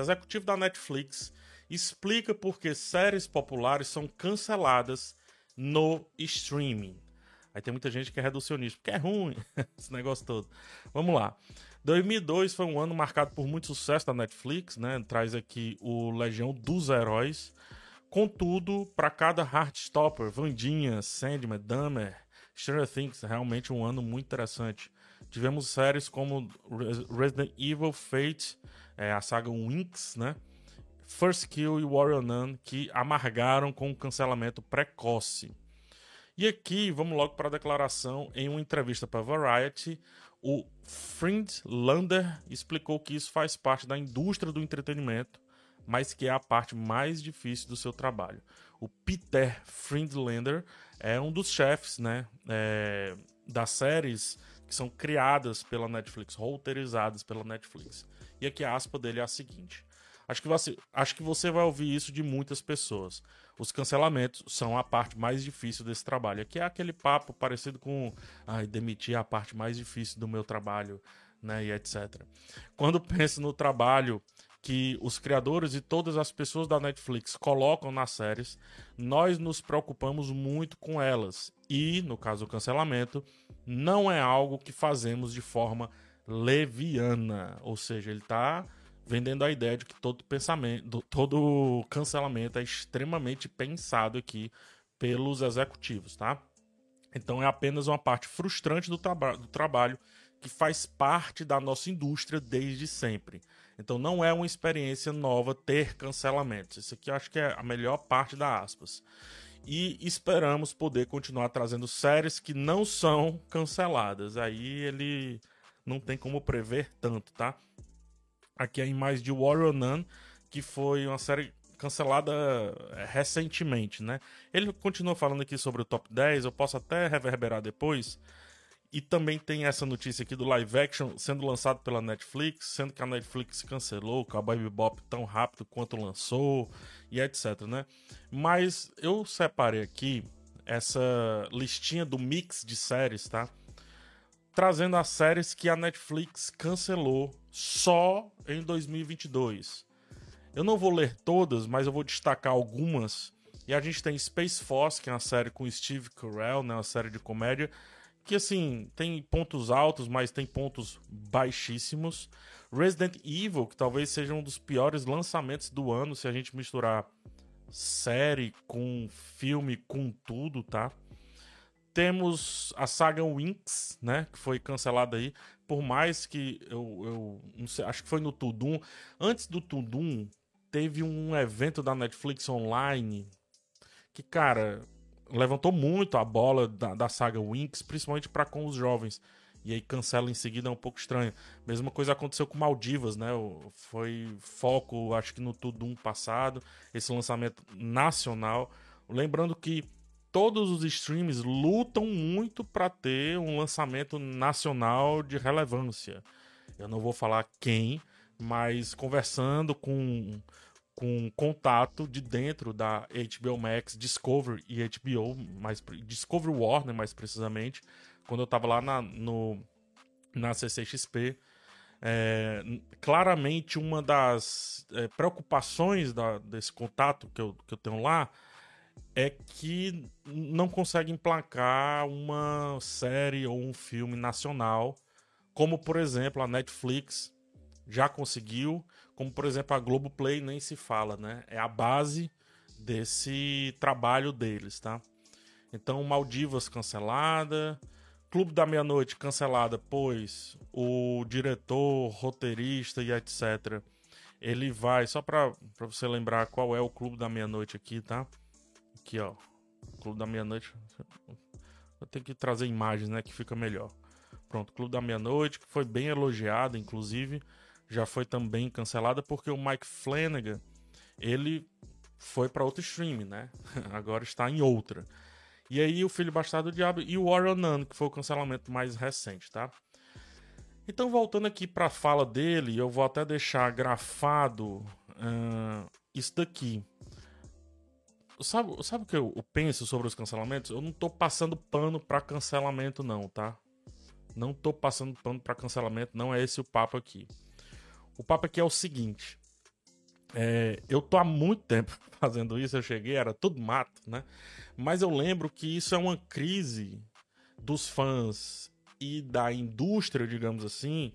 Executivo da Netflix explica por que séries populares são canceladas no streaming. Aí tem muita gente que é reducionista, porque é ruim esse negócio todo. Vamos lá. 2002 foi um ano marcado por muito sucesso da Netflix, né? Traz aqui o Legião dos Heróis. Contudo, para cada Heartstopper, Vandinha, Sandman, Dahmer, Stranger Things, realmente um ano muito interessante. Tivemos séries como Resident Evil, Fate, é, a saga Winx, né? First Kill e Warrior Nun, que amargaram com o cancelamento precoce. E aqui, vamos logo para a declaração. Em uma entrevista para Variety, o Friedlander explicou que isso faz parte da indústria do entretenimento, mas que é a parte mais difícil do seu trabalho. O Peter Friedlander é um dos chefes né, é, das séries que são criadas pela Netflix, roteirizadas pela Netflix. E aqui a aspa dele é a seguinte: Acho que, você, acho que você vai ouvir isso de muitas pessoas. Os cancelamentos são a parte mais difícil desse trabalho. Aqui é aquele papo parecido com ai, demitir a parte mais difícil do meu trabalho, né? E etc. Quando penso no trabalho que os criadores e todas as pessoas da Netflix colocam nas séries, nós nos preocupamos muito com elas. E, no caso do cancelamento, não é algo que fazemos de forma leviana. Ou seja, ele está vendendo a ideia de que todo pensamento, todo cancelamento é extremamente pensado aqui pelos executivos, tá? Então é apenas uma parte frustrante do, traba do trabalho que faz parte da nossa indústria desde sempre. Então não é uma experiência nova ter cancelamentos. Isso aqui eu acho que é a melhor parte da aspas. E esperamos poder continuar trazendo séries que não são canceladas. Aí ele não tem como prever tanto, tá? Aqui a imagem de Warrior Nun, que foi uma série cancelada é, recentemente, né? Ele continua falando aqui sobre o top 10, eu posso até reverberar depois. E também tem essa notícia aqui do live action sendo lançado pela Netflix, sendo que a Netflix cancelou o Cowboy Bebop tão rápido quanto lançou e etc, né? Mas eu separei aqui essa listinha do mix de séries, tá? trazendo as séries que a Netflix cancelou só em 2022. Eu não vou ler todas, mas eu vou destacar algumas. E a gente tem Space Force, que é uma série com Steve Carell, né, uma série de comédia, que assim, tem pontos altos, mas tem pontos baixíssimos. Resident Evil, que talvez seja um dos piores lançamentos do ano se a gente misturar série com filme com tudo, tá? Temos a saga Winx, né? Que foi cancelada aí. Por mais que eu, eu sei, acho que foi no Tudum. Antes do Tudum, teve um evento da Netflix online que, cara, levantou muito a bola da, da saga Winx, principalmente para com os jovens. E aí cancela em seguida é um pouco estranho. Mesma coisa aconteceu com Maldivas, né? Foi foco, acho que no Tudum passado, esse lançamento nacional. Lembrando que todos os streams lutam muito para ter um lançamento nacional de relevância. Eu não vou falar quem, mas conversando com com contato de dentro da HBO Max, Discovery e HBO, mais Discovery Warner mais precisamente, quando eu estava lá na, no, na CCXP, é, claramente uma das é, preocupações da, desse contato que eu, que eu tenho lá é que não consegue emplacar uma série ou um filme nacional, como por exemplo a Netflix já conseguiu, como por exemplo a Globoplay nem se fala, né? É a base desse trabalho deles, tá? Então Maldivas cancelada, Clube da Meia-Noite cancelada, pois o diretor, roteirista e etc. Ele vai, só para você lembrar qual é o Clube da Meia-Noite aqui, tá? Aqui, ó. Clube da Meia-Noite. Eu tenho que trazer imagens, né? Que fica melhor. Pronto, Clube da Meia-Noite, que foi bem elogiada, inclusive. Já foi também cancelada porque o Mike Flanagan, ele foi para outro stream, né? Agora está em outra. E aí o Filho Bastardo do Diabo e o Warrior Nun, que foi o cancelamento mais recente, tá? Então, voltando aqui para a fala dele, eu vou até deixar grafado uh, isso daqui. Sabe, sabe o que eu, penso sobre os cancelamentos? Eu não tô passando pano para cancelamento, não, tá? Não tô passando pano para cancelamento, não é esse o papo aqui. O papo aqui é o seguinte: É, eu tô há muito tempo fazendo isso, eu cheguei, era tudo mato, né? Mas eu lembro que isso é uma crise dos fãs e da indústria, digamos assim,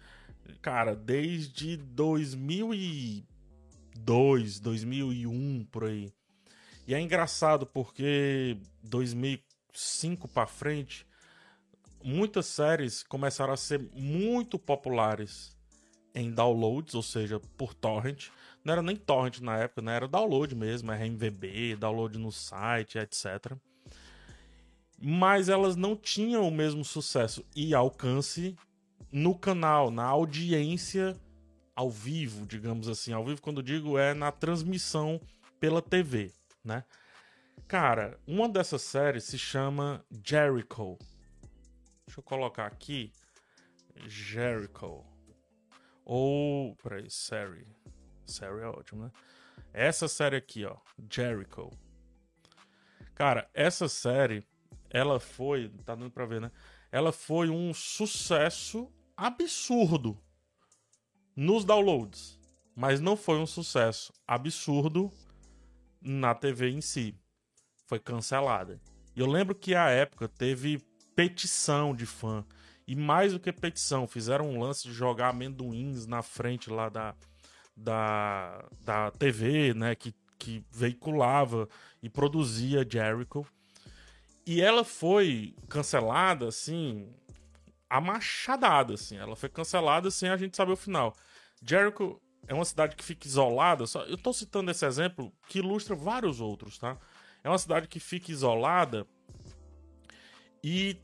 cara, desde 2002, 2001 por aí. E é engraçado porque 2005 para frente, muitas séries começaram a ser muito populares em downloads, ou seja, por torrent. Não era nem torrent na época, né? Era download mesmo, RMVB, download no site, etc. Mas elas não tinham o mesmo sucesso e alcance no canal, na audiência ao vivo, digamos assim. Ao vivo, quando digo, é na transmissão pela TV né? Cara, uma dessas séries se chama Jericho. Deixa eu colocar aqui. Jericho. Ou. Peraí, série. É ótimo, né? Essa série aqui, ó. Jericho. Cara, essa série, ela foi. Tá dando pra ver, né? Ela foi um sucesso absurdo nos downloads. Mas não foi um sucesso absurdo na TV em si. Foi cancelada. E eu lembro que à época teve petição de fã. E mais do que petição, fizeram um lance de jogar amendoins na frente lá da, da, da TV, né? Que, que veiculava e produzia Jericho. E ela foi cancelada, assim, a machadada, assim. Ela foi cancelada sem a gente saber o final. Jericho é uma cidade que fica isolada. Só, eu estou citando esse exemplo que ilustra vários outros, tá? É uma cidade que fica isolada e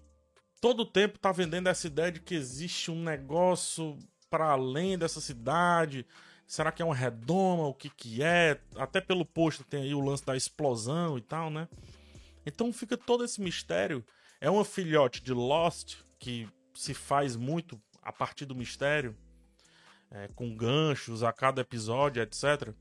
todo tempo tá vendendo essa ideia de que existe um negócio para além dessa cidade. Será que é uma redoma? O que que é? Até pelo posto tem aí o lance da explosão e tal, né? Então fica todo esse mistério. É uma filhote de Lost que se faz muito a partir do mistério é, com ganchos a cada episódio, etc.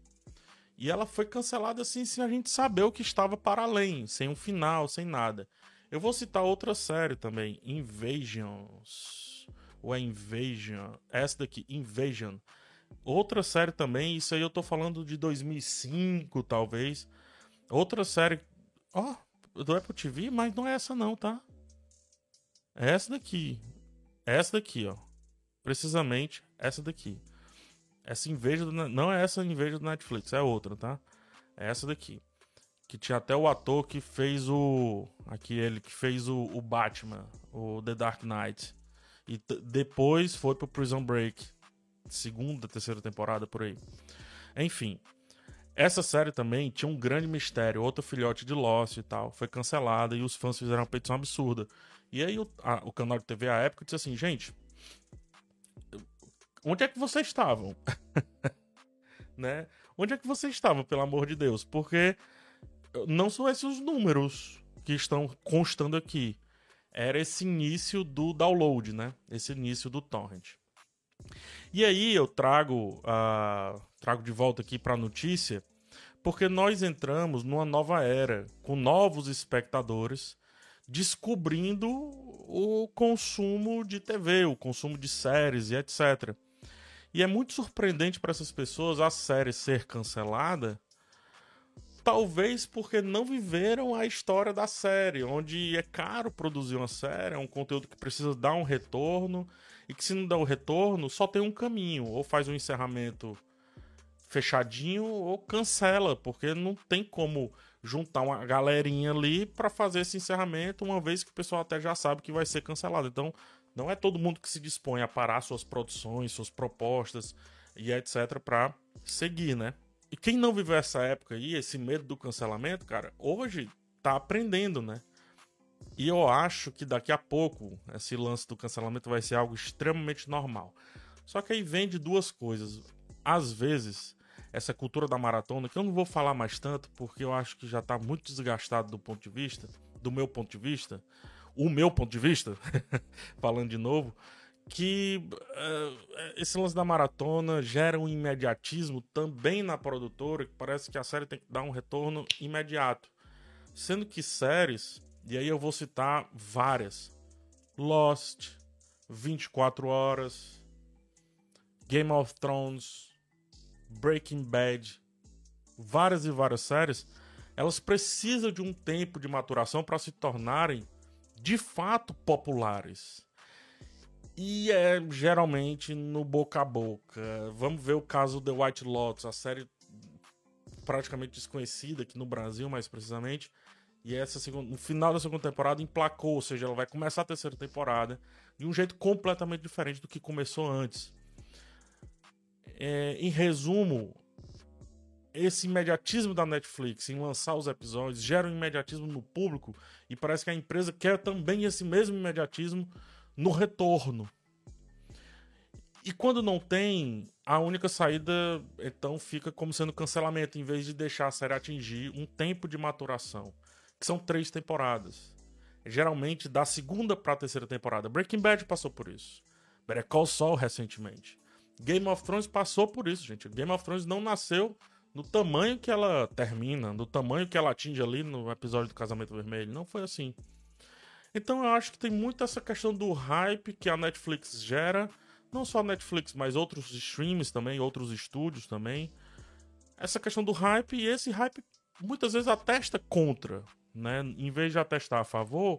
E ela foi cancelada assim sem a gente saber o que estava para além, sem um final, sem nada. Eu vou citar outra série também, Invasions. Ou é Invasion? Essa daqui, Invasion. Outra série também, isso aí eu tô falando de 2005, talvez. Outra série, ó, oh, do Apple TV, mas não é essa não, tá? É essa daqui. É essa daqui, ó. Precisamente essa daqui. Essa inveja do, não é essa inveja do Netflix, é outra, tá? É essa daqui. Que tinha até o ator que fez o. Aqui ele que fez o, o Batman, o The Dark Knight. E depois foi pro Prison Break. Segunda, terceira temporada por aí. Enfim. Essa série também tinha um grande mistério, outro filhote de Lost e tal. Foi cancelada e os fãs fizeram uma petição absurda. E aí o, a, o canal de TV à época disse assim, gente, onde é que vocês estavam? né? Onde é que vocês estavam, pelo amor de Deus? Porque não são esses os números que estão constando aqui. Era esse início do download, né? Esse início do torrent. E aí eu trago, uh, trago de volta aqui para a notícia, porque nós entramos numa nova era, com novos espectadores descobrindo o consumo de TV, o consumo de séries e etc. E é muito surpreendente para essas pessoas a série ser cancelada, talvez porque não viveram a história da série, onde é caro produzir uma série, é um conteúdo que precisa dar um retorno, e que se não dá o retorno, só tem um caminho, ou faz um encerramento fechadinho ou cancela, porque não tem como juntar uma galerinha ali para fazer esse encerramento, uma vez que o pessoal até já sabe que vai ser cancelado. Então, não é todo mundo que se dispõe a parar suas produções, suas propostas e etc para seguir, né? E quem não viveu essa época aí, esse medo do cancelamento, cara, hoje tá aprendendo, né? E eu acho que daqui a pouco esse lance do cancelamento vai ser algo extremamente normal. Só que aí vem de duas coisas. Às vezes, essa cultura da maratona, que eu não vou falar mais tanto, porque eu acho que já tá muito desgastado do ponto de vista, do meu ponto de vista, o meu ponto de vista, falando de novo, que uh, esse lance da maratona gera um imediatismo também na produtora, que parece que a série tem que dar um retorno imediato. Sendo que séries, e aí eu vou citar várias: Lost, 24 Horas, Game of Thrones, Breaking Bad, várias e várias séries, elas precisam de um tempo de maturação para se tornarem de fato populares. E é geralmente no boca a boca. Vamos ver o caso The White Lotus, a série praticamente desconhecida aqui no Brasil, mais precisamente. E essa segunda, no final da segunda temporada emplacou, ou seja, ela vai começar a terceira temporada de um jeito completamente diferente do que começou antes. É, em resumo, esse imediatismo da Netflix em lançar os episódios gera um imediatismo no público e parece que a empresa quer também esse mesmo imediatismo no retorno. E quando não tem, a única saída então fica como sendo cancelamento, em vez de deixar a série atingir um tempo de maturação, que são três temporadas. Geralmente da segunda para a terceira temporada. Breaking Bad passou por isso. Better Call Saul recentemente. Game of Thrones passou por isso, gente. Game of Thrones não nasceu no tamanho que ela termina, no tamanho que ela atinge ali no episódio do Casamento Vermelho. Não foi assim. Então eu acho que tem muito essa questão do hype que a Netflix gera, não só a Netflix, mas outros streams também, outros estúdios também. Essa questão do hype e esse hype muitas vezes atesta contra, né? Em vez de atestar a favor,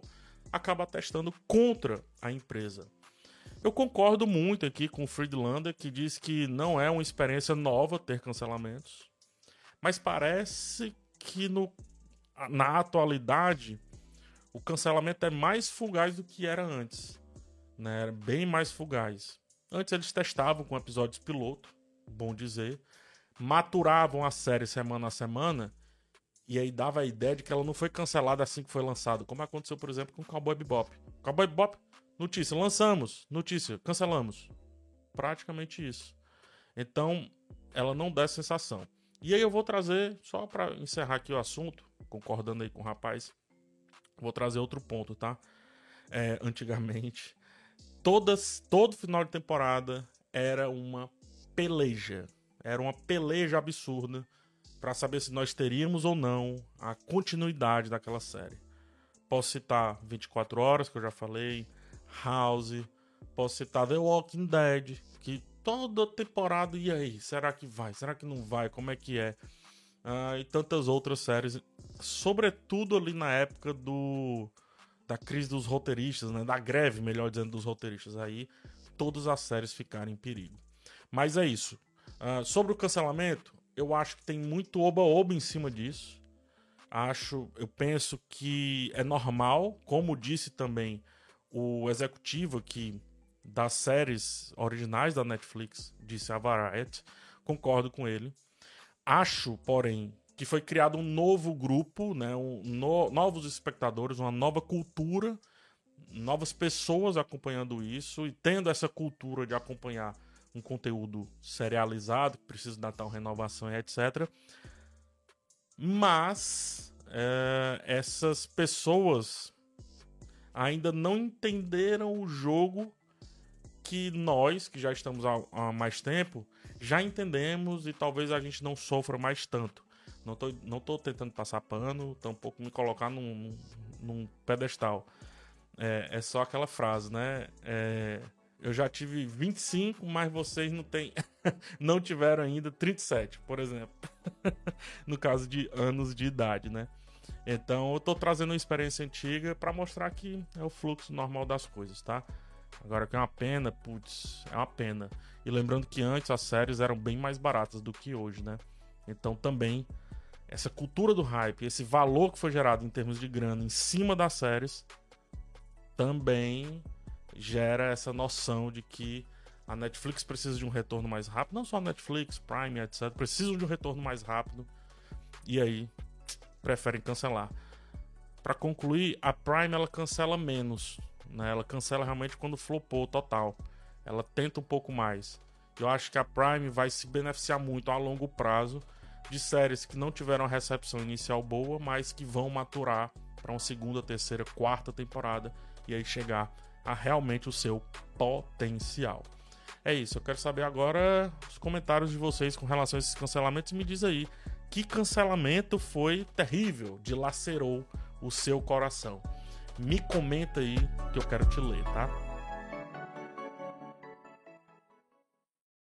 acaba atestando contra a empresa. Eu concordo muito aqui com o Friedlander, que diz que não é uma experiência nova ter cancelamentos, mas parece que no, na atualidade o cancelamento é mais fugaz do que era antes. Né? Era bem mais fugaz. Antes eles testavam com episódios piloto, bom dizer, maturavam a série semana a semana e aí dava a ideia de que ela não foi cancelada assim que foi lançado, como aconteceu, por exemplo, com Cowboy Bebop. Cowboy Bebop, notícia, lançamos, notícia, cancelamos. Praticamente isso. Então, ela não dá sensação. E aí eu vou trazer, só para encerrar aqui o assunto, concordando aí com o rapaz, Vou trazer outro ponto, tá? É, antigamente, todas, todo final de temporada era uma peleja. Era uma peleja absurda para saber se nós teríamos ou não a continuidade daquela série. Posso citar 24 Horas, que eu já falei, House, posso citar The Walking Dead, que toda temporada, e aí? Será que vai? Será que não vai? Como é que é? Ah, e tantas outras séries sobretudo ali na época do da crise dos roteiristas, né? Da greve, melhor dizendo, dos roteiristas. Aí todas as séries ficaram em perigo. Mas é isso. Uh, sobre o cancelamento, eu acho que tem muito oba-oba em cima disso. Acho, eu penso que é normal, como disse também o executivo aqui das séries originais da Netflix, disse a Variety, concordo com ele. Acho, porém, que foi criado um novo grupo, né, um, no, novos espectadores, uma nova cultura, novas pessoas acompanhando isso e tendo essa cultura de acompanhar um conteúdo serializado, que precisa dar tal renovação e etc. Mas é, essas pessoas ainda não entenderam o jogo que nós, que já estamos há, há mais tempo, já entendemos e talvez a gente não sofra mais tanto. Não tô, não tô tentando passar pano, tampouco me colocar num, num, pedestal. É, é, só aquela frase, né? É, eu já tive 25, mas vocês não têm, não tiveram ainda 37, por exemplo. no caso de anos de idade, né? Então eu tô trazendo uma experiência antiga para mostrar que é o fluxo normal das coisas, tá? Agora que é uma pena, putz, é uma pena. E lembrando que antes as séries eram bem mais baratas do que hoje, né? Então também essa cultura do hype, esse valor que foi gerado em termos de grana em cima das séries, também gera essa noção de que a Netflix precisa de um retorno mais rápido. Não só a Netflix, Prime, etc. Precisam de um retorno mais rápido. E aí, preferem cancelar. Para concluir, a Prime ela cancela menos. Né? Ela cancela realmente quando flopou total. Ela tenta um pouco mais. Eu acho que a Prime vai se beneficiar muito a longo prazo de séries que não tiveram recepção inicial boa, mas que vão maturar para uma segunda, terceira, quarta temporada e aí chegar a realmente o seu potencial. É isso, eu quero saber agora os comentários de vocês com relação a esses cancelamentos. Me diz aí que cancelamento foi terrível, dilacerou o seu coração. Me comenta aí que eu quero te ler, tá?